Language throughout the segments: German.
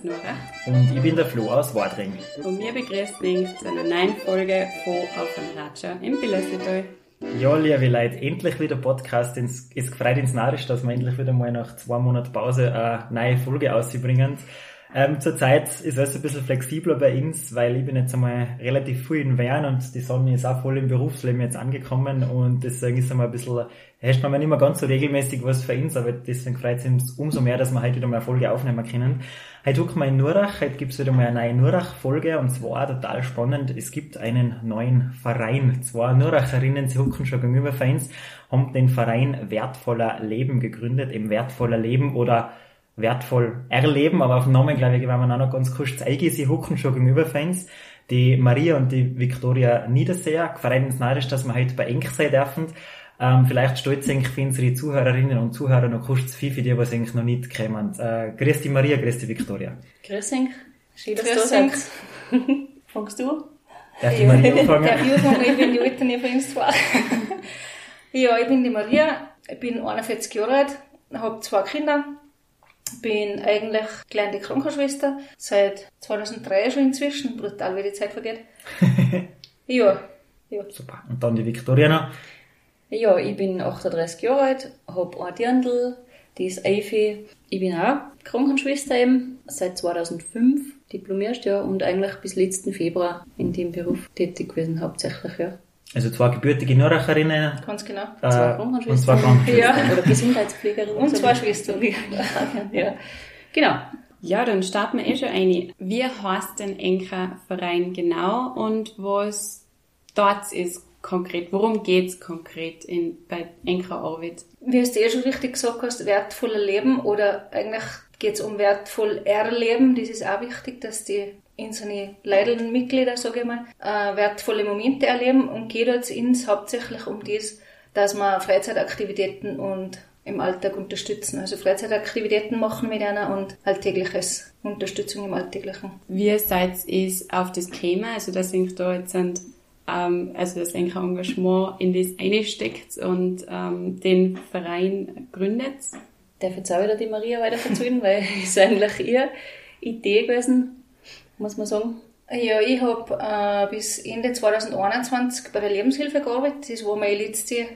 aus Nora. Und ich bin der Flo aus Wadring. Und wir begrüßen euch zu einer neuen Folge von Auf dem Ratscher im Billersetal. Ja, liebe Leute, endlich wieder Podcast. Es gefreut ins Narisch, dass wir endlich wieder mal nach zwei Monaten Pause eine neue Folge ausbringen. Ähm, zurzeit ist alles ein bisschen flexibler bei uns, weil ich bin jetzt einmal relativ früh in Wern und die Sonne ist auch voll im Berufsleben jetzt angekommen und deswegen ist einmal ein bisschen, herrscht man nicht mehr ganz so regelmäßig was für uns, aber deswegen freut es uns umso mehr, dass wir heute wieder mal eine Folge aufnehmen können. Heute gucken wir in Nurach, heute gibt's wieder mal eine neue Nurach-Folge und zwar total spannend, es gibt einen neuen Verein. Zwei Nuracherinnen, sie hucken schon gegenüber Vereins, haben den Verein Wertvoller Leben gegründet, eben Wertvoller Leben oder wertvoll erleben, aber auf dem Namen, glaube ich, werden wir auch noch ganz kurz zeigen. Sie hucken schon gegenüber Fans. Die Maria und die Victoria Niederseher, gefreut uns neidisch, dass wir heute bei Enk sein dürfen. Ähm, vielleicht stolz ich für unsere Zuhörerinnen und Zuhörer noch kurz viel für die, was eigentlich noch nicht kämen. Äh, grüß die Maria, grüß die Victoria. Grüß dich. Schön, dass du seid. Fangst du? Darf Maria anfangen? Darf ich anfangen? Ich bin die Alte von uns zwei. ja, ich bin die Maria, ich bin 41 Jahre alt, habe zwei Kinder, bin eigentlich gelernte Krankenschwester, seit 2003 schon inzwischen, brutal wie die Zeit vergeht. ja, ja. Super. Und dann die Victoria noch. Ja, ich bin 38 Jahre alt, habe ein Dirndl, die ist Eifi. Ich bin auch Krankenschwester eben, seit 2005 diplomiert, ja, und eigentlich bis letzten Februar in dem Beruf tätig gewesen, hauptsächlich, ja. Also zwei gebürtige Nürnbergerinnen. Ganz genau. Äh, Zwei Krankenschwestern. und zwei Krankenschwestern. Ja. Oder Gesundheitspflegerin. Und zwei Schwestern. ja. Genau. Ja, dann starten wir eh schon ein. Wie heißt denn Enker Verein genau und was dort ist konkret? Worum geht's konkret in, bei Enker Arbeit? Wie du eh schon richtig gesagt hast, wertvoller Leben oder eigentlich geht es um wertvoll erleben. Das ist auch wichtig, dass die unsere leidenden Mitglieder, sage ich mal, äh, wertvolle Momente erleben und geht jetzt ins hauptsächlich um das, dass wir Freizeitaktivitäten und im Alltag unterstützen. Also Freizeitaktivitäten machen mit einer und alltägliches Unterstützung im Alltäglichen. Wie seid ihr auf das Thema, also dass ihr da jetzt sind, ähm, also das Enker Engagement in das einsteckt und ähm, den Verein gründet? Darf jetzt auch wieder die Maria weiter erzählen, weil es ist eigentlich ihre Idee gewesen, muss man sagen. Ja, ich habe äh, bis Ende 2021 bei der Lebenshilfe gearbeitet. Das war meine letzte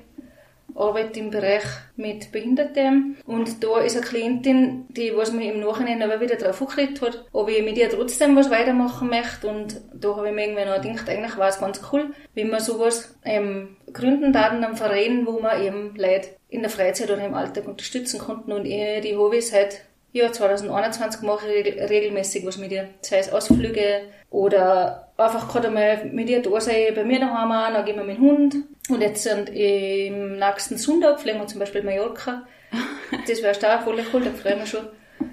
Arbeit im Bereich mit Behinderten. Und da ist eine Klientin, die was mir im Nachhinein aber wieder drauf angekriegt hat, ob ich mit ihr trotzdem was weitermachen möchte. Und da habe ich mir irgendwie noch gedacht, eigentlich war es ganz cool, wenn man sowas ähm, gründen darf, einen Verein, wo man eben Leute in der Freizeit oder im Alltag unterstützen konnten. Und ich, die habe ich seit ja, 2021 mache ich regel- regelmäßig was mit ihr. Sei es Ausflüge oder einfach gerade mal mit ihr da sein, bei mir daheim auch, dann gehen wir mit dem Hund. Und jetzt sind im nächsten Sonntag fliegen wir zum Beispiel Mallorca. Das wäre auch voll cool, da freuen wir schon.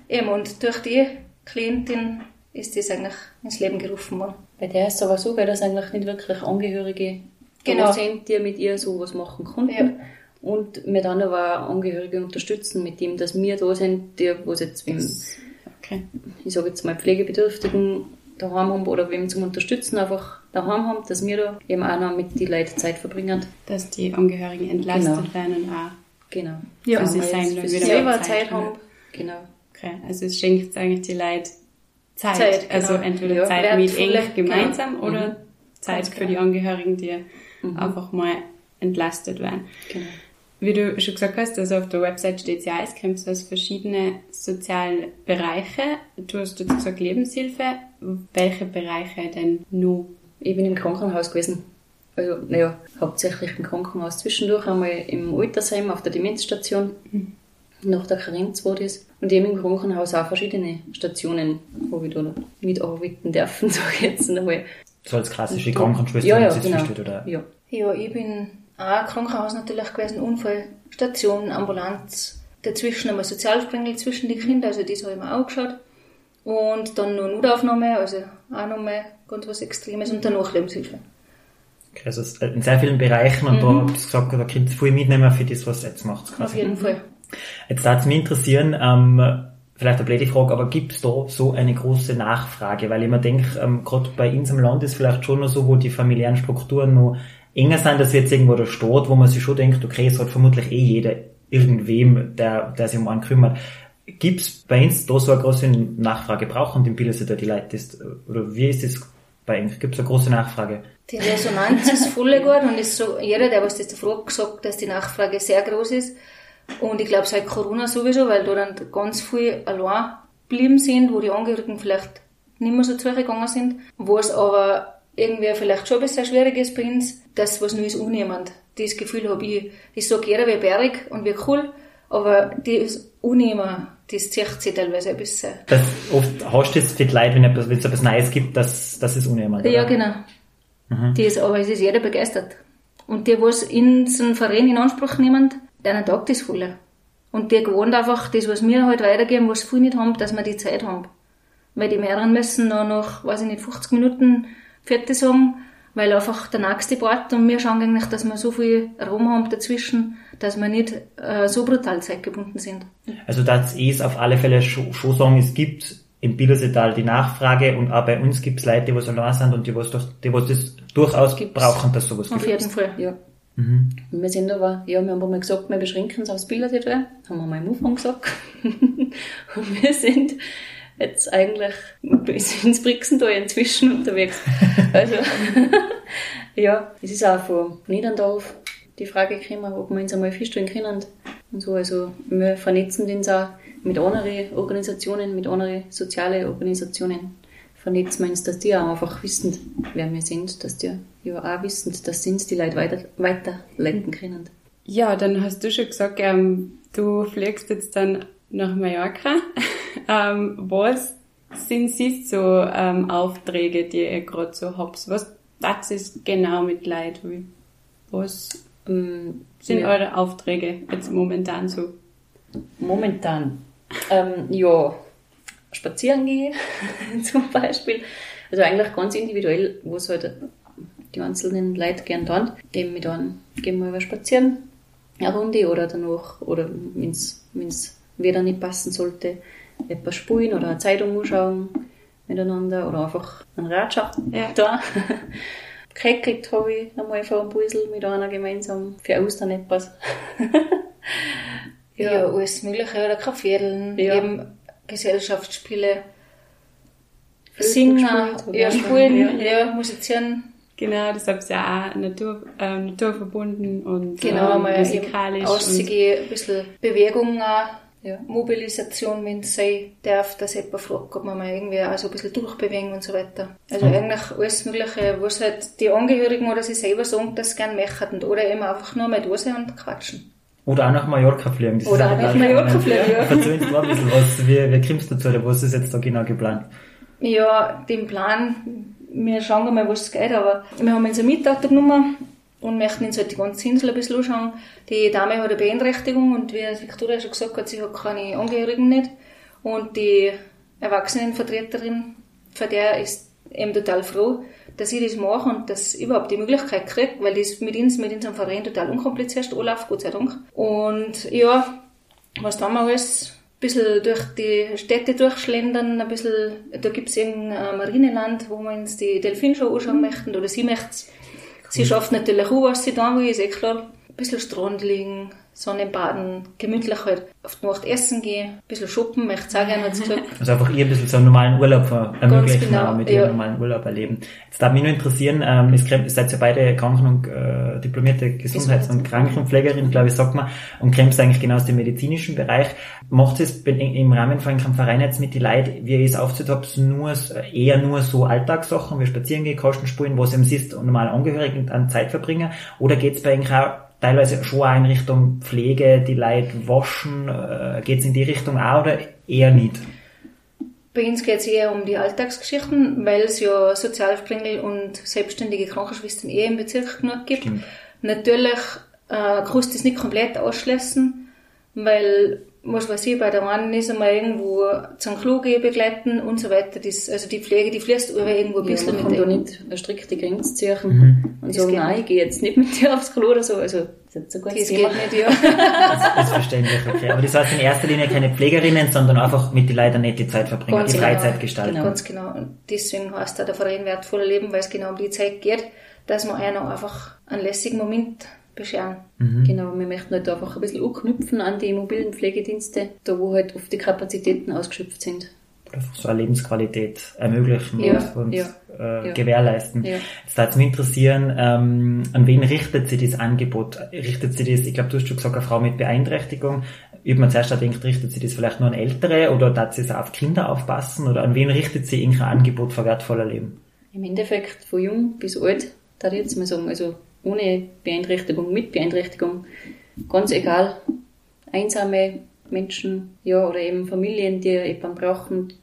Eben, und durch die Klientin ist das eigentlich ins Leben gerufen worden. Bei der ist es aber so, weil das eigentlich nicht wirklich Angehörige Genau. sind, die mit ihr sowas machen konnten. Ja. Und wir dann aber Angehörige unterstützen, mit dem, dass wir da sind, die, was jetzt, wem, Okay. ich sage jetzt mal, Pflegebedürftigen daheim haben oder wem zum Unterstützen einfach daheim haben, dass wir da eben auch noch mit die Leuten Zeit verbringen. Dass die Angehörigen entlastet Genau. werden und auch Genau. Ja. für sie Weil sein für sie mehr Selber Zeit Zeit haben. Genau. Okay, also es schenkt eigentlich die Leute Zeit. Zeit, genau. Also entweder Ja, Zeit mit eng gemeinsam genau. oder Zeit Ganz für genau. die Angehörigen, die einfach mal entlastet werden. Genau. Wie du schon gesagt hast, also auf der Website steht ja, es kommt aus verschiedene soziale Bereiche. Du hast jetzt gesagt Lebenshilfe. Welche Bereiche denn nur? Ich bin im Krankenhaus gewesen. Also, naja, hauptsächlich im Krankenhaus. Zwischendurch einmal im Altersheim auf der Demenzstation. Nach der Karenz war das. Und eben im Krankenhaus auch verschiedene Stationen, wo ich da mitarbeiten dürfen, sage ich jetzt einmal. So als klassische Und Krankenschwester, ja, ja, genau. oder? Ja. Ja, ich bin auch Krankenhaus natürlich gewesen, Unfallstation, Ambulanz, dazwischen einmal Sozialsprengel zwischen die Kinder, also das habe ich mir auch geschaut. Und dann noch Notaufnahme, also auch nochmal ganz was Extremes und danach Lebenshilfe. Okay, Also in sehr vielen Bereichen und da habt ihr gesagt, da könnt ihr viel mitnehmen für das, was ihr jetzt macht. Auf Quasi. jeden Fall. Jetzt würde es mich interessieren, ähm, vielleicht eine blöde Frage, aber gibt es da so eine große Nachfrage? Weil ich mir denke, ähm, gerade bei uns im Land ist vielleicht schon noch so, wo die familiären Strukturen noch enger sind, dass jetzt irgendwo da steht, wo man sich schon denkt, okay, es hat vermutlich eh jeder irgendwem, der, der sich um einen kümmert. Gibt's bei uns da so eine große Nachfrage? Brauchen die Bilder da die Leute das? Oder wie ist das bei uns? Gibt's eine große Nachfrage? Die Resonanz ist voll gut und ist so, jeder, der was das davor gesagt, dass die Nachfrage sehr groß ist. Und ich glaube seit Corona sowieso, weil da dann ganz viel allein geblieben sind, wo die Angehörigen vielleicht nicht mehr so zugegangen sind, wo es aber irgendwie vielleicht schon ein bisschen schwierig ist bei uns, dass was Neues unnehmend. Das Gefühl habe ich, ich sage jeder wie berg und wie cool, aber das Unnehmen, das zieht sich teilweise ein bisschen. Das, oft hast du es für die Leute, wenn es etwas Neues gibt, dass, dass es unnehmend Ja, genau. Mhm. Das, aber es ist jeder begeistert. Und die, was in so einen Verein in Anspruch nehmen, denen tagt das voll. Und die gewohnt einfach das, was wir halt weitergeben, was viele nicht haben, dass wir die Zeit haben. Weil die mehreren müssen noch nach, weiß ich nicht, 50 Minuten fertig sagen, weil einfach der nächste Part und wir schauen eigentlich, dass wir so viel Raum haben dazwischen, dass wir nicht äh, so brutal zeitgebunden sind. Also das ist auf alle Fälle schon, schon sagen, es gibt im Bildersetal die Nachfrage und auch bei uns gibt es Leute, die was allein sind und die was, durch, die was das durchaus gibt's brauchen, dass sowas gibt. Auf jeden Fall, ja. Mhm. Wir sind aber, ja, wir haben mal gesagt, wir beschränken es aufs Bildersetal, haben wir mal im Anfang gesagt. und wir sind jetzt eigentlich ins Brixental inzwischen unterwegs. Also, ja, es ist auch von Niederndorf die Frage gekommen, ob wir uns einmal feststellen können. Und so, also, wir vernetzen uns auch mit anderen Organisationen, mit anderen sozialen Organisationen. Vernetzen wir dass die auch einfach wissen, wer wir sind, dass die ja auch wissen, dass sie uns die Leute weiter, weiterleiten können. Ja, dann hast du schon gesagt, ähm, du fliegst jetzt dann nach Mallorca. ähm, was sind sie so ähm, Aufträge, die ihr gerade so habt? Was das ist genau mit Leid? Was ähm, sind ja. eure Aufträge jetzt momentan so? Momentan, ähm, ja, spazieren gehen zum Beispiel. Also eigentlich ganz individuell, wo es halt die einzelnen Leute gern tun. Eben mit einem gehen wir über spazieren, eine Runde oder danach, oder wenn es wieder nicht passen sollte, etwas spielen oder eine Zeitung anschauen miteinander oder einfach ein Radschaft ja. da. Gekriegt habe ich einmal vor einem Puzzle mit einer gemeinsam für Ostern etwas. ja. ja, alles Mögliche, oder Kaffeedeln, ja. eben Gesellschaftsspiele, Singen, ja, spielen, ja. ja, musizieren. Genau, das habt ihr ja auch Natur, äh, naturverbunden und genau, ähm, musikalisch. Auszugehen, ein bisschen Bewegung auch ja. Mobilisation, wenn es sein darf, dass jemand fragt, ob man mal irgendwie auch so ein bisschen durchbewegen und so weiter. Also mhm. eigentlich alles Mögliche, was halt die Angehörigen oder sie selber sagen, dass sie gerne möchten. Oder eben einfach nur mal da sein und quatschen. Oder auch nach Mallorca fliegen. Das oder auch nach Mallorca fliegen, ja. Uns mal ein bisschen was, wie, wie kommst du dazu, oder was ist jetzt da genau geplant? Ja, den Plan, wir schauen mal, was es geht, aber wir haben unsere Mietauto genommen und möchten uns halt die ganze Insel ein bisschen anschauen. Die Dame hat eine Beeinträchtigung und wie Victoria schon gesagt hat, sie hat keine Angehörigen nicht. Und die Erwachsenenvertreterin, von der ist eben total froh, dass ich das mache und dass ich überhaupt die Möglichkeit kriege, weil das mit uns, mit unserem Verein total unkompliziert ist, Olaf, Gott sei Dank. Und ja, was da mal alles ein bisschen durch die Städte durchschlendern, ein bisschen, da gibt es irgendein Marineland, wo wir uns die Delfinshow anschauen möchten, oder sie möchten Sie schafft natürlich auch, was sie da will, ist eh klar. Ein bisschen Strand liegen, Sonne baden, gemütlich halt auf die Nacht essen gehen, ein bisschen shoppen, möchte ich auch gerne dazu. Also einfach ihr ein bisschen so einen normalen Urlaub ermöglichen, genau, mit ja. ihrem normalen Urlaub erleben. Jetzt darf mich nur interessieren, ähm, ihr seid ja beide Kranken- und äh, diplomierte Gesundheits- und Krankenpflegerin, glaube ich, sagt man, und kämpft eigentlich genau aus dem medizinischen Bereich. Macht es im Rahmen von einem Verein jetzt mit die Leute, wie ihr es aufzieht habt, nur, eher nur so Alltagssachen, wie spazieren gehen, Kosten spulen, was eben ist, normal Angehörigen an Zeit verbringen, oder geht es bei euch auch teilweise schon auch in Richtung Pflege, die Leute waschen, äh, geht es in die Richtung auch oder eher nicht? Bei uns geht es eher um die Alltagsgeschichten, weil es ja Sozialspringel und selbstständige Krankenschwestern eher im Bezirk genug gibt. Stimmt. Natürlich äh, kannst du das nicht komplett ausschließen, weil was weiß ich, bei der einen ist einmal irgendwo zum Klo gehen, begleiten und so weiter. Das, also die Pflege, die fließt über irgendwo ein bisschen ja, man kann da nicht eine strikte Grenze ziehen mhm. und sagen, nein, ich gehe jetzt nicht mit dir aufs Klo oder so. Also, das ist so gut. Das Thema. geht nicht, ja. das ist verständlich, okay. Aber das heißt in erster Linie keine Pflegerinnen, sondern einfach mit den Leuten nicht die Zeit verbringen, ganz die genau, Freizeit gestalten. Genau. Ganz genau. Und deswegen heißt da der Verein wertvoller Leben, weil es genau um die Zeit geht, dass man einer einfach einen lässigen Moment bescheren. Mhm. Genau, wir möchten halt einfach ein bisschen anknüpfen an die mobilen Pflegedienste, da wo halt oft die Kapazitäten ausgeschöpft sind. Einfach so eine Lebensqualität ermöglichen ja, und ja, äh, ja. gewährleisten. Jetzt würde mich interessieren, ähm, an wen richtet sich das Angebot? Richtet sich das, ich glaube, du hast schon gesagt, eine Frau mit Beeinträchtigung. Ich habe mir zuerst gedacht, richtet sich das vielleicht nur an Ältere oder darf sie es auf Kinder aufpassen oder an wen richtet sich irgendein Angebot für wertvoller Leben? Im Endeffekt von jung bis alt, da jetzt mal sagen, also ohne Beeinträchtigung, mit Beeinträchtigung, ganz egal, einsame Menschen, ja, oder eben Familien, die jemanden brauchen,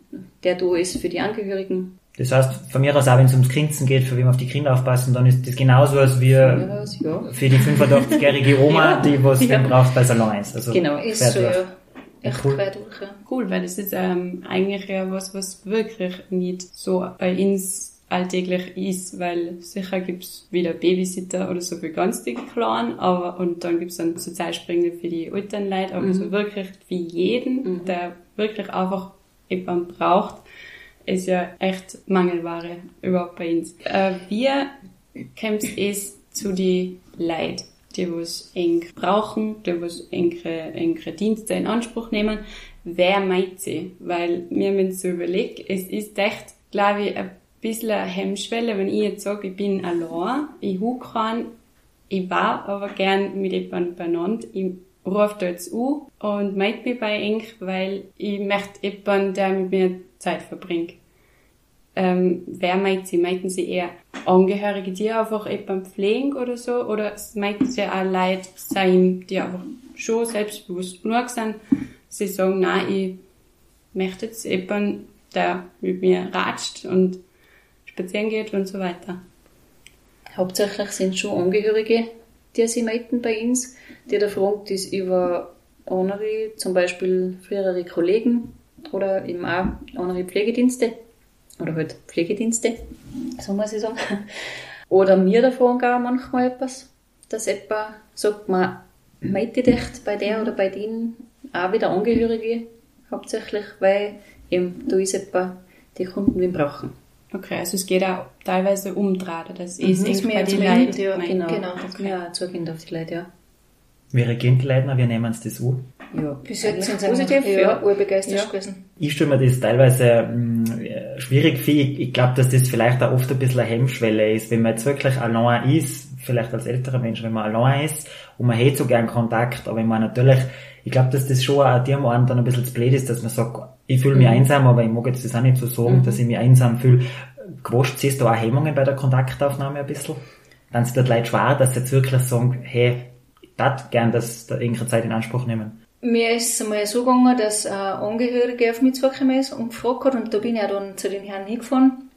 der da ist für die Angehörigen. Das heißt, von mir aus auch, wenn es ums Grinsen geht, für wen wir auf die Kinder aufpassen, dann ist das genauso, als wir also, ja. für die 85-jährige Oma, Ja. die was Ja. braucht bei Salon 1. Also Genau, Ist so, durch. ja. Echt Cool. quer durch, ja. Cool, weil das ist ähm, eigentlich ja was, was wirklich nicht so bei uns alltäglich ist, weil sicher gibt's wieder Babysitter oder so für ganz die Kleinen, aber und dann gibt's dann Sozialspringer für die Leute, aber so wirklich für jeden, der wirklich einfach jemanden braucht, ist ja echt Mangelware überhaupt bei uns. Äh, wir kommt es zu die Leid, die was eng brauchen, die was engere, engere Dienste in Anspruch nehmen. Wer meint sie? Weil mir wenn so überlegt, es ist echt, glaube ich, ein bisschen eine Hemmschwelle, wenn ich jetzt sage, ich bin allein, ich hab keinen, ich war aber gern mit jemandem beieinander, ich rufe da jetzt an und meint mich bei eng, weil ich möchte jemanden, der mit mir Zeit verbringt ähm, wer meint sie? Meinten sie eher Angehörige, die einfach jemanden pflegen oder so? Oder meinten sie auch Leute sein, die einfach schon selbstbewusst genug sind? Sie sagen, nein, ich möchte jetzt jemanden, der mit mir ratscht und spazieren geht und so weiter. Hauptsächlich sind schon Angehörige, die sie melden bei uns, die da fragen, das über andere, zum Beispiel frühere Kollegen oder eben auch andere Pflegedienste oder halt Pflegedienste, so muss ich sagen. Oder mir davon gar manchmal etwas, dass jemand sagt, man melde dich bei der oder bei denen auch wieder Angehörige hauptsächlich, weil eben da ist jemand, die Kunden den brauchen. Okay, also es geht auch teilweise umdrehen, das ist Mhm, mehr mehr, Leuten. ja. Genau, Genau, das okay. ja auch zugehen auf die Leute, ja. Die Leute noch? Wie nehmen sie das an? Ja, Bis jetzt sind sie positiv, ja, ja. urbegeistert Ja. gewesen. Ich stelle mir das teilweise mh, schwierig vor. Ich, ich glaube, dass das vielleicht auch oft ein bisschen eine Hemmschwelle ist, wenn man jetzt wirklich allein ist, vielleicht als älterer Mensch, wenn man allein ist und man hätte so gern Kontakt, aber wenn man natürlich, ich glaube, dass das schon auch dem einen dann ein bisschen zu blöd ist, dass man sagt, ich fühle mich einsam, aber ich mag jetzt das auch nicht so sagen, dass ich mich einsam fühle. Gewascht siehst du auch Hemmungen bei der Kontaktaufnahme ein bisschen? Dann ist das Leute schwer, dass sie jetzt wirklich sagen, hey, ich darf gern das da irgendeine Zeit in Anspruch nehmen. Mir ist es einmal so gegangen, dass ein Angehörige auf mich zugekommen ist und gefragt hat und da bin ich auch dann zu den Herrn hingefahren.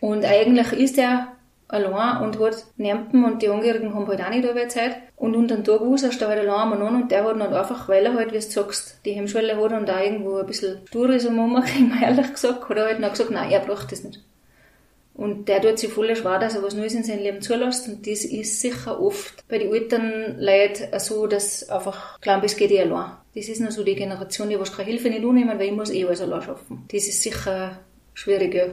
Und eigentlich ist er allein und hat Nempen und die Angehörigen haben halt auch nicht alle Zeit. Und unter den Tag raus ist er halt allein am an und der hat dann einfach, weil er halt, wie du sagst, die Hemmschwelle hat und auch irgendwo ein bisschen stur ist am Ummachen, ehrlich gesagt, hat er halt dann gesagt, nein, er braucht das nicht. Und der tut sich voll schwer, dass er was Neues in seinem Leben zulässt. Und das ist sicher oft bei den alten Leuten so, dass einfach glauben, es geht eh allein. Das ist nur so die Generation, die was keine Hilfe nicht annehmen, weil ich muss eh alles allein schaffen. Das ist sicher schwierig, ja.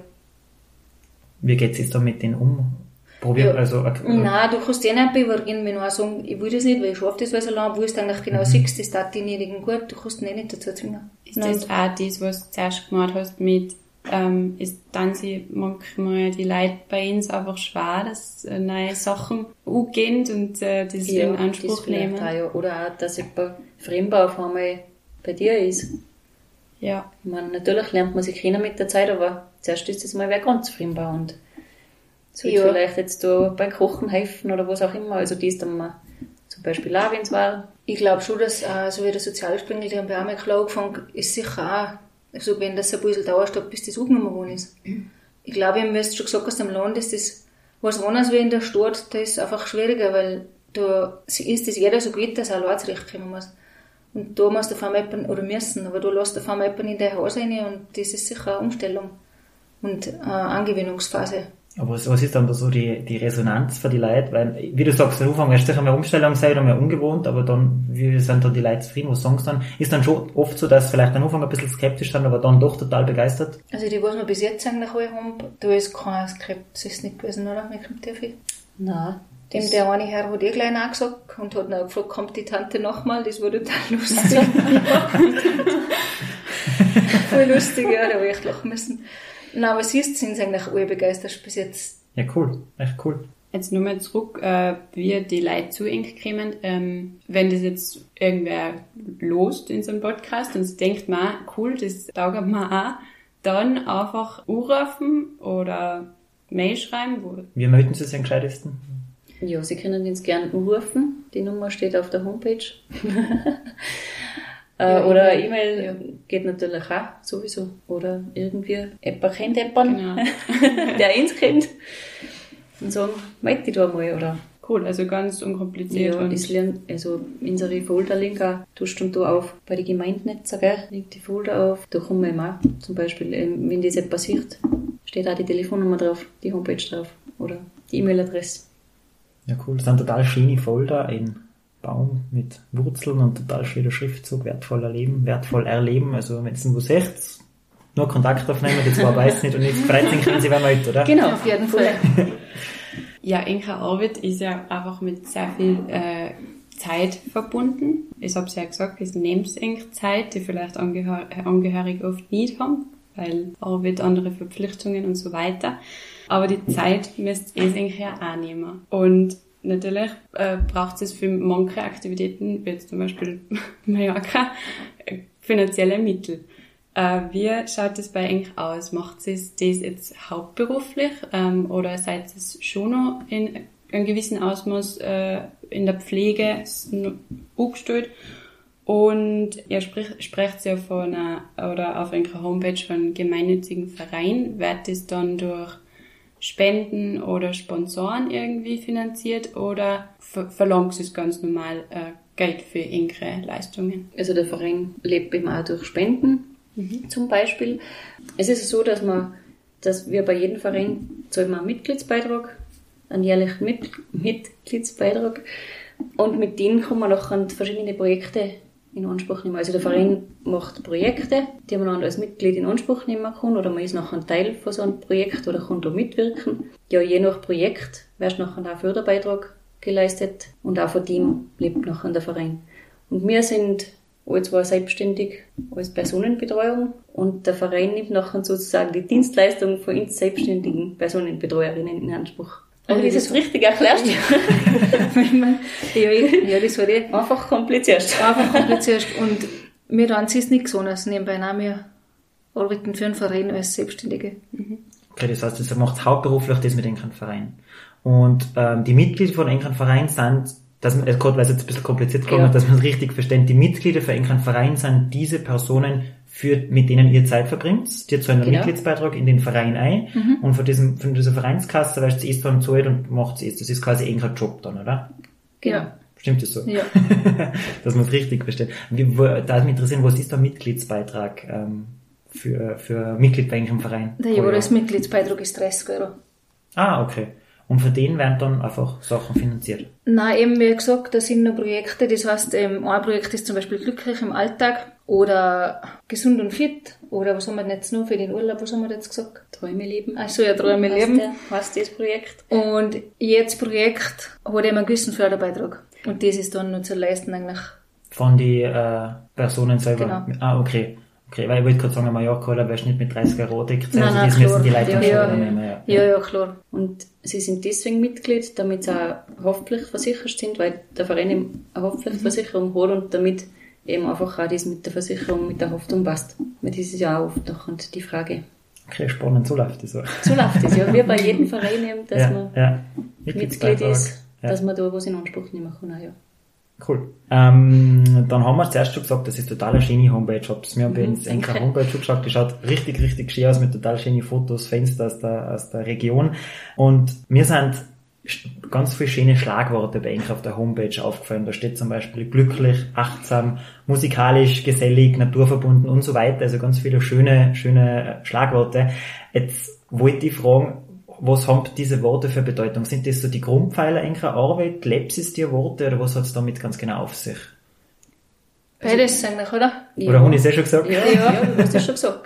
Wie geht's jetzt da mit denen um? Probier, Ja. also, äh, Nein, du kannst eh nicht bewirken, wenn du auch sagen, ich will das nicht, weil ich schaffe das alles allein, wo du eigentlich genau siehst, das tat denjenigen gut, du kannst ihn eh nicht dazu zwingen. Ist das auch das, was du zuerst gemacht hast mit, ähm, ist dann sie manchmal die Leute bei uns einfach schwer, dass äh, neue Sachen angehen und äh, das in Anspruch nehmen? Auch, ja. Oder auch, dass jemand Fremdbau auf einmal bei dir ist. Ja. Ich meine, natürlich lernt man sich kennen mit der Zeit, aber zuerst ist das mal wer ganz Fremdbau und soll Ja. vielleicht jetzt da beim Kochen helfen oder was auch immer. Also die ist dann mal zum Beispiel auch, wenn es war. Ich glaube schon, dass, äh, so wie der Sozialspringel, die haben bei mir klar angefangen, ist sicher auch, also wenn das ein bisschen dauert, bis das aufgenommen worden ist. Ich glaube, ihr müsst schon gesagt, aus dem Land ist das was anderes wie in der Stadt, da ist einfach schwieriger, weil da ist das jeder so gewöhnt, dass er allein zurechtkommen muss. Und da musst du auf einmal jemanden, oder müssen, aber du lässt auf einmal jemanden in dein Haus rein und das ist sicher eine Umstellung und eine Angewöhnungsphase. Aber was, was ist dann da so die, die Resonanz für die Leute? Weil, wie du sagst, am Anfang ist sicher mehr Umstellung sein oder mehr ungewohnt, aber dann, wie sind dann die Leute zufrieden? Was sagen sie dann? Ist dann schon oft so, dass vielleicht am Anfang ein bisschen skeptisch sind, aber dann doch total begeistert? Also die, was wir bis jetzt eigentlich alle haben, da ist keine Skepsis nicht gewesen, oder? Mit dem Tifi. Nein, Dem der eine Herr hat eh gleich nachgesagt und hat noch gefragt, kommt die Tante nochmal? Das war total lustig. Voll lustig, ja, da habe ich echt lachen müssen. Na, aber siehst, sind sie eigentlich alle begeistert bis jetzt. Ja, cool. Echt cool. Jetzt nur mal zurück, äh, wie die Leute zu ihnen kommen. Ähm, wenn das jetzt irgendwer lost in so einem Podcast und sie denkt, man, cool, das taugt mir auch, dann einfach anrufen oder Mail schreiben. Wo Wie melden Sie sich am gescheitesten? Ja, Sie können uns gerne anrufen. Die Nummer steht auf der Homepage. äh, Ja, oder E-Mail, E-Mail ja. geht natürlich auch, sowieso. Oder irgendwie jemand kennt jemanden, Genau. der uns kennt. Und sagen, meld dich da mal. Oder Cool, also ganz unkompliziert. ja, und das lernen, also unsere Folder-Link auch, tust du da auf bei den Gemeindenetzer, gell? Liegt die Folder auf. Da kommen wir eben auch, zum Beispiel, ähm, wenn das jetzt passiert, steht auch die Telefonnummer drauf, die Homepage drauf. Oder die E-Mail-Adresse. Ja, cool. Das sind total schöne Folder, ein Baum mit Wurzeln und total schöner Schriftzug, wertvoll erleben, wertvoll erleben. Also, wenn es wo seht, nur Kontakt aufnehmen, die zwei weiß nicht und jetzt Freizeit können sie wer melden, oder? Genau. Auf jeden Fall. Ja, Enka Arbeit ist ja einfach mit sehr viel äh, Zeit verbunden. Ich habe es ja gesagt, es nimmt Zeit, die vielleicht Angehör Angehörige oft nicht haben, weil Arbeit, andere Verpflichtungen und so weiter. Aber die Zeit müsst ihr eigentlich ja auch nehmen. Und natürlich äh, braucht es für manche Aktivitäten, wie jetzt zum Beispiel Mallorca, äh, finanzielle Mittel. Äh, wie schaut es bei euch aus? Macht ihr das jetzt hauptberuflich ähm, oder seid ihr schon noch in einem gewissen Ausmaß äh, in der Pflege angestellt? Und ihr spricht, sprecht ja von einer, oder auf eurer Homepage von gemeinnützigen Verein. Wird das dann durch Spenden oder Sponsoren irgendwie finanziert oder ver verlangt es ganz normal äh, Geld für eure Leistungen? Also der Verein lebt eben auch durch Spenden zum Beispiel. Es ist so, dass man, dass wir bei jedem Verein zahlen wir einen Mitgliedsbeitrag, einen jährlichen Mit Mitgliedsbeitrag und mit denen kann man noch verschiedene Projekte in Anspruch nehmen. Also der Verein macht Projekte, die man als Mitglied in Anspruch nehmen kann oder man ist nachher ein Teil von so einem Projekt oder kann da mitwirken. Ja, je nach Projekt wird nachher auch Förderbeitrag geleistet und auch von dem lebt nachher der Verein. Und wir sind alle zwar selbstständig als Personenbetreuung und der Verein nimmt nachher sozusagen die Dienstleistung von uns selbstständigen Personenbetreuerinnen in Anspruch. Aber Also das das ist richtig erklärt. Wenn man- ja, ja, das war eh Einfach kompliziert. einfach kompliziert. Und wir tun es nichts anderes nebenbei. Nein, wir arbeiten für einen Verein als Selbstständige. Okay, das heißt, ihr macht hauptberuflich das mit Enkern Verein. Und ähm, die Mitglieder von Enkern Verein sind, dass man, äh, gerade weil es jetzt ein bisschen kompliziert kommt, Ja. dass man es richtig versteht, die Mitglieder für Enkern Verein sind diese Personen, für, mit denen ihr Zeit verbringt. Die zahlen einen Genau. Mitgliedsbeitrag in den Verein ein und von diesem, von dieser Vereinskasse weißt du, ist dann zahlt und macht es. Das ist quasi Enker Job dann, oder? Ja. Stimmt das so? Ja. dass man es richtig versteht. Wie, wo, da mich interessieren, was ist der Mitgliedsbeitrag ähm, für, für Mitglied bei einem Verein? Der Jahresmitgliedsbeitrag ist 30 Euro. Ah, okay. Und für den werden dann einfach Sachen finanziert. Nein, eben wie gesagt, da sind noch Projekte. Das heißt, ähm, ein Projekt ist zum Beispiel glücklich im Alltag oder gesund und fit. Oder was haben wir denn jetzt nur für den Urlaub? Was haben wir jetzt gesagt? Träume leben. Also ja, Träume Heißt leben. der- heißt das Projekt. Und jedes Projekt hat eben einen gewissen Förderbeitrag. Und das ist dann nur zu leisten eigentlich. Von die äh, Personen selber. Genau. Ah, okay. Okay, weil ich wollte gerade sagen, Mallorca, da wärst du nicht mit 30 Euro Also nein, das müssen die Leute Ja, schon ja. übernehmen. Ja. Ja, ja, klar. Und sie sind deswegen Mitglied, damit sie auch haftpflichtversichert sind, weil der Verein eine Haftpflichtversicherung hat und damit eben einfach auch das mit der Versicherung, mit der Haftung passt. Weil das ist ja auch oft noch die Frage. Okay, spannend, so läuft das so. So läuft es ja. Wir bei jedem Verein eben, dass ja, man. Mitglied ist, dass man da was in Anspruch nehmen kann. Auch, ja. Cool. Ähm, dann haben wir zuerst schon gesagt, das ist total eine schöne Homepage. Hab's- Wir haben bei Mhm, Enker danke. Homepage schon geschaut, die schaut richtig, richtig schön aus mit total schönen Fotos, Fenster aus der, aus der Region. Und mir sind ganz viele schöne Schlagworte bei Enker auf der Homepage aufgefallen. Da steht zum Beispiel glücklich, achtsam, musikalisch, gesellig, naturverbunden und so weiter. Also ganz viele schöne, schöne Schlagworte. Jetzt wollte ich fragen, was haben diese Worte für Bedeutung? Sind das so die Grundpfeiler enker Arbeit? Lebst es die Worte oder was hat es damit ganz genau auf sich? Beides eigentlich, oder? Ja. Oder habe ich es eh schon gesagt? Ja, ja, du hast das schon gesagt.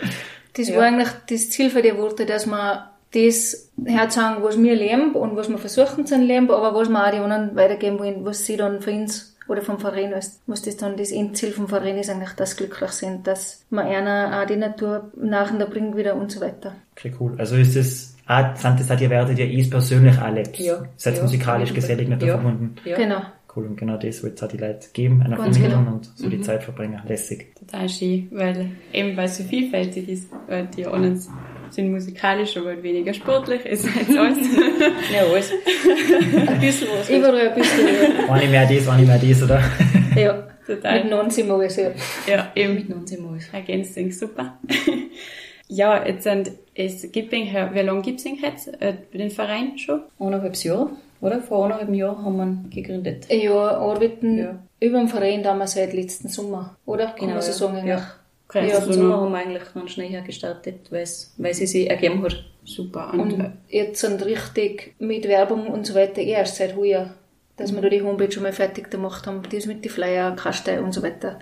Das Ja. war eigentlich das Ziel für die Worte, dass man das herzusagen, was wir leben und was wir versuchen zu leben, aber was wir auch die anderen weitergeben wollen, was sie dann für uns oder vom Verein ist, was das dann das Endziel vom Verein ist eigentlich, dass sie glücklich sind, dass man einer auch die Natur nachher bringt wieder und so weiter. Okay, cool. Also ist das auch die Werte, die ihr persönlich auch lebt? Ja. Seid Ja, musikalisch, gesellig nicht Ja. verbunden? Ja. Genau. Cool, und genau das wollt ihr auch die Leute geben, einer Ganz vermitteln genau. und so die Zeit verbringen. Lässig. Total schön, weil eben weil es so vielfältig ist, weil die anderen sind musikalisch, aber weniger sportlich ist als alles. Ja, alles. Ein bisschen was. Überall ein bisschen, Eine mehr das, eine mehr das, oder? ja. ja. Total. Mit 90 Mal, also, ja. Ja, eben. Mit immer alles. Ergänzt sich super. ja, jetzt sind, es gibt wie lange gibt es jetzt äh, den Verein schon? Eineinhalb Jahre, oder? Vor eineinhalb Jahren haben wir ihn gegründet. Ja, arbeiten Ja. über den Verein damals seit letzten Sommer, oder? Kann Genau, man so ja. sagen, eigentlich. Ja. Okay, Ja, also im Sommer noch haben wir eigentlich dann schneller gestartet, weil sie sich ergeben hat. super. Und, Und jetzt sind richtig mit Werbung und so weiter erst seit heuer, dass wir da die Homepage schon mal fertig gemacht haben, das mit den Flyer, Kaste und so weiter.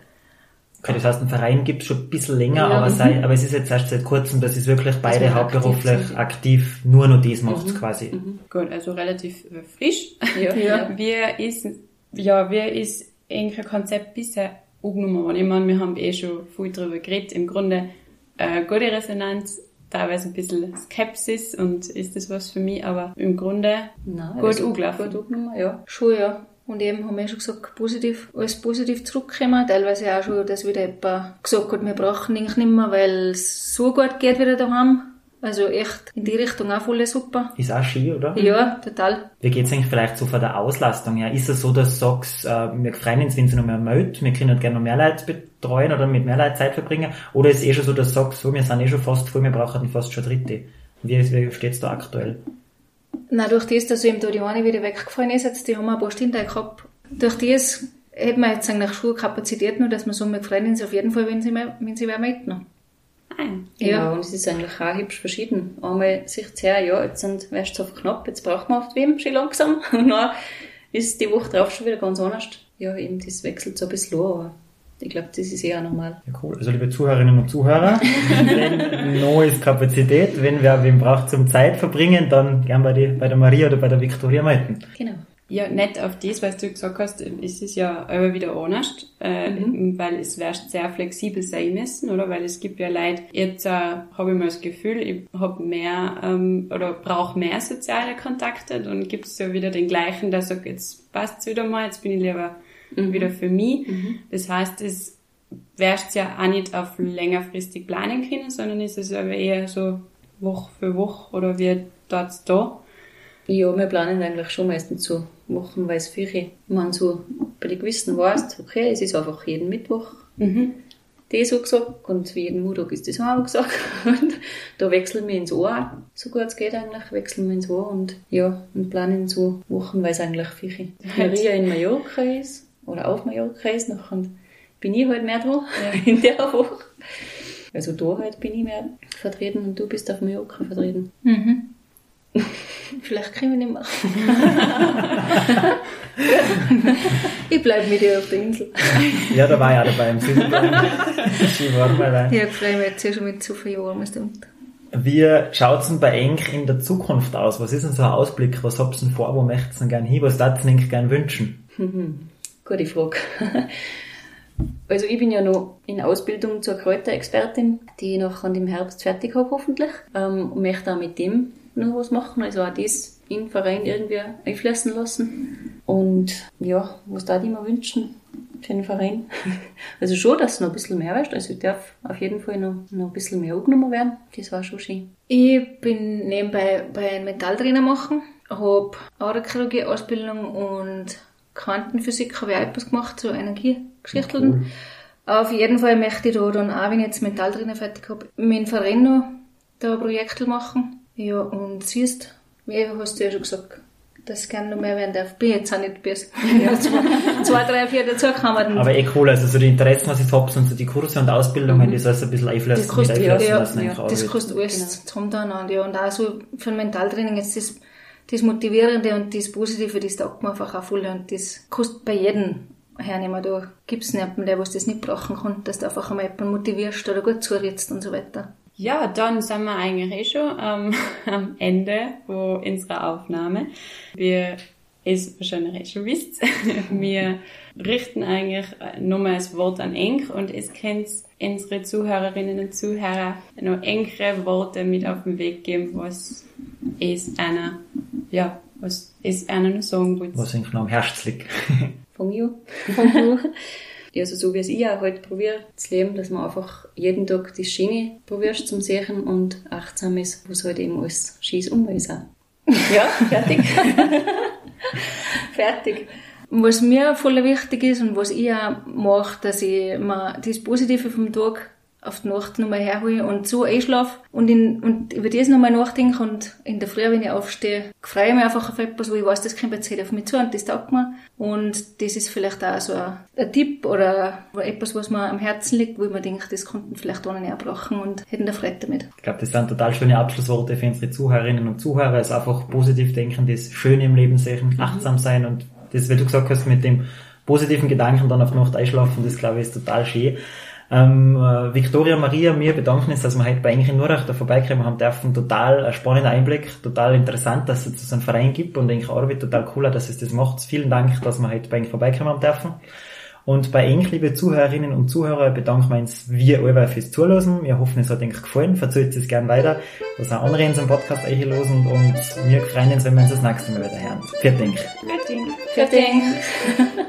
Okay, das heißt, ein Verein gibt es schon ein bisschen länger, Ja. aber, sei, aber es ist jetzt erst seit kurzem, dass es wirklich beide wir hauptberuflich aktiv aktiv, nur noch das macht quasi. gut, also relativ äh, frisch. Ja, Ja. Wie ist, ja, wie ist eigentlich ein Konzept bisher aufgenommen worden? Ich meine, wir haben eh schon viel darüber geredet. Im Grunde, äh, gute Resonanz, teilweise ein bisschen Skepsis und ist das was für mich, aber im Grunde Nein, Gut also angelaufen. Gut angenommen, ja. Schon, ja. Und eben haben wir schon gesagt, positiv, alles positiv zurückgekommen. Teilweise auch schon, dass wieder jemand gesagt hat, wir brauchen eigentlich nicht mehr, weil es so gut geht wieder daheim. Also echt in die Richtung auch voll super. Ist auch schön, oder? Ja, total. Wie geht's eigentlich vielleicht so von der Auslastung her? Ist es so, dass du sagst, äh, wir freuen uns, wenn sie noch mehr meldet, wir können halt gerne noch mehr Leute betreuen oder mit mehr Leuten Zeit verbringen? Oder ist es eh schon so, dass du sagst, so, wir sind eh schon fast voll, wir brauchen fast schon Dritte? Wie, wie steht's da aktuell? Na, durch das, dass eben da die eine wieder weggefallen ist, jetzt, die haben wir ein paar Stunden gehabt. Durch das hätten wir jetzt eigentlich schon Kapazität noch, dass wir so mit uns auf jeden Fall, wenn sie, mehr, wenn sie wer mitnehmen. ein. Genau, Ja. und es ist eigentlich auch hübsch verschieden. Einmal sich her, ja, jetzt sind, wärst du auf knapp, jetzt braucht man oft wem schon langsam. Und dann ist die Woche drauf schon wieder ganz anders. Ja, eben, das wechselt so ein bisschen an, ich glaube, das ist eher normal. Ja, cool. Also, liebe Zuhörerinnen und Zuhörer, wenn noch ist Kapazität, wenn wer wen braucht zum Zeit verbringen, dann gern bei, die, bei der Maria oder bei der Viktoria melden. Genau. Ja, nicht auf das, was du gesagt hast, ist es ja immer wieder anders, äh, weil es wirst sehr flexibel sein müssen, oder? Weil es gibt ja Leute, jetzt äh, habe ich mal das Gefühl, ich habe mehr ähm, oder brauche mehr soziale Kontakte, dann gibt es ja wieder den gleichen, der sagt, jetzt passt's wieder mal, jetzt bin ich lieber wieder für mich. Das heißt, es wirst ja auch nicht auf längerfristig planen können, sondern es ist aber eher so Woche für Woche oder wie dort da. Ja, wir planen eigentlich schon meistens so wochenweise Füche. Man so bei den gewissen weißt, okay, es ist einfach jeden Mittwoch Mhm. das so gesagt und wie jeden Montag ist das auch gesagt. Und da wechseln wir ins Ohr, so gut es geht eigentlich, wechseln wir ins Ohr und ja, und planen so wochenweise eigentlich Füche. Maria in Mallorca ist oder auf Mallorca ist, nachher bin ich halt mehr da in der Woche. Also da halt bin ich mehr vertreten und du bist auf Mallorca vertreten. Mhm. Vielleicht kriegen wir nicht mehr. ich bleibe mit dir auf der Insel. Ja, da war ich auch dabei im Südplan. Ich war dabei. Ja, freue mich jetzt ja schon mit so vielen Jahren. Wie schaut's denn bei Enk in der Zukunft aus? Was ist denn so ein Ausblick? Was habt ihr denn vor? Wo möchtet ihr denn gern hin? Was darfst ihr denn gern wünschen? Gute Frage. Also ich bin ja noch in Ausbildung zur Kräuterexpertin, die ich noch dem Herbst fertig habe hoffentlich. Ähm, und möchte auch mit dem noch was machen, also auch das in den Verein irgendwie einfließen lassen. Und ja, was da ich mir wünschen für den Verein? Also schon, dass es noch ein bisschen mehr weißt. Also ich darf auf jeden Fall noch, noch ein bisschen mehr angenommen werden. Das war schon schön. Ich bin nebenbei bei einem Metalltrainer machen, habe Audiochirurgie-Ausbildung und Quantenphysik habe ich auch etwas gemacht, so Energiegeschichten. Cool. Auf jeden Fall möchte ich da dann auch, wenn ich jetzt Metalltrainer fertig habe, mit dem Verein noch da ein Projekt machen. Ja, und siehst, wie hast du ja schon gesagt, dass ich gerne noch mehr werden darf. Bin jetzt auch nicht bis. Ja, zwei, zwei, drei, vier dazu. Aber eh cool, also so die Interessen, was ich habt und so die Kurse und Ausbildungen, das alles ein bisschen einfließen, Das kostet, ja, ja, auch das kostet alles Genau. zum Miteinander. Ja. Und auch so für ein Mentaltraining jetzt das, das Motivierende und das Positive, das taugt mir einfach auch voll. Und das kostet bei jedem hernehmen. Da gibt es niemanden, der was das nicht brauchen kann, dass du einfach einmal jemanden motivierst oder gut zurätst und so weiter. Ja, dann sind wir eigentlich eh schon ähm, am Ende von unserer Aufnahme. Wir es wahrscheinlich eh schon wisst, wir richten eigentlich nochmal das Wort an Eng und es kennt unsere Zuhörerinnen und Zuhörer noch engere Worte mit auf den Weg geben, was es einer, ja, was einer noch sagen will. Was eigentlich noch am Herzen liegt. Von mir. ja, also so wie es ich auch halt probiere zu leben, dass man einfach jeden Tag die Schiene probierst zum Sehen und achtsam ist, was halt eben alles Schieß um ist auch. Ja, fertig. fertig. Was mir voll wichtig ist und was ich auch mache, dass ich mir das Positive vom Tag auf die Nacht nochmal herhole und so einschlafe und, in, und über das nochmal nachdenke und in der Früh, wenn ich aufstehe, freue ich mich einfach auf etwas, wo ich weiß, das kommt jetzt halt auf mich zu und das taugt mir. Und das ist vielleicht auch so ein, ein Tipp oder etwas, was mir am Herzen liegt, wo ich mir denke, das konnten vielleicht ohne näher brauchen und hätten da Freude damit. Ich glaube, das sind total schöne Abschlussworte für unsere Zuhörerinnen und Zuhörer. Es also einfach positiv denken, das Schöne im Leben sehen, mhm. achtsam sein und das, wie du gesagt hast, mit dem positiven Gedanken dann auf die Nacht einschlafen, das glaube ich ist total schön. Ähm, äh, Victoria Maria, wir bedanken uns, dass wir heute bei Enche Nurach da vorbeikommen haben dürfen. Total ein spannender Einblick, total interessant, dass es so einen Verein gibt und Enche Arbeit total cooler, dass es das macht. Vielen Dank, dass wir heute bei Enche vorbeikommen haben dürfen. Und bei Ench, liebe Zuhörerinnen und Zuhörer, bedanken wir uns wir alle fürs Zuhören. Wir hoffen, es hat euch gefallen. Verzählt es gern weiter, dass auch andere in unserem Podcast einhören und wir freuen uns, wenn wir uns das nächste Mal wieder hören. Vielen Dank. Vielen Dank.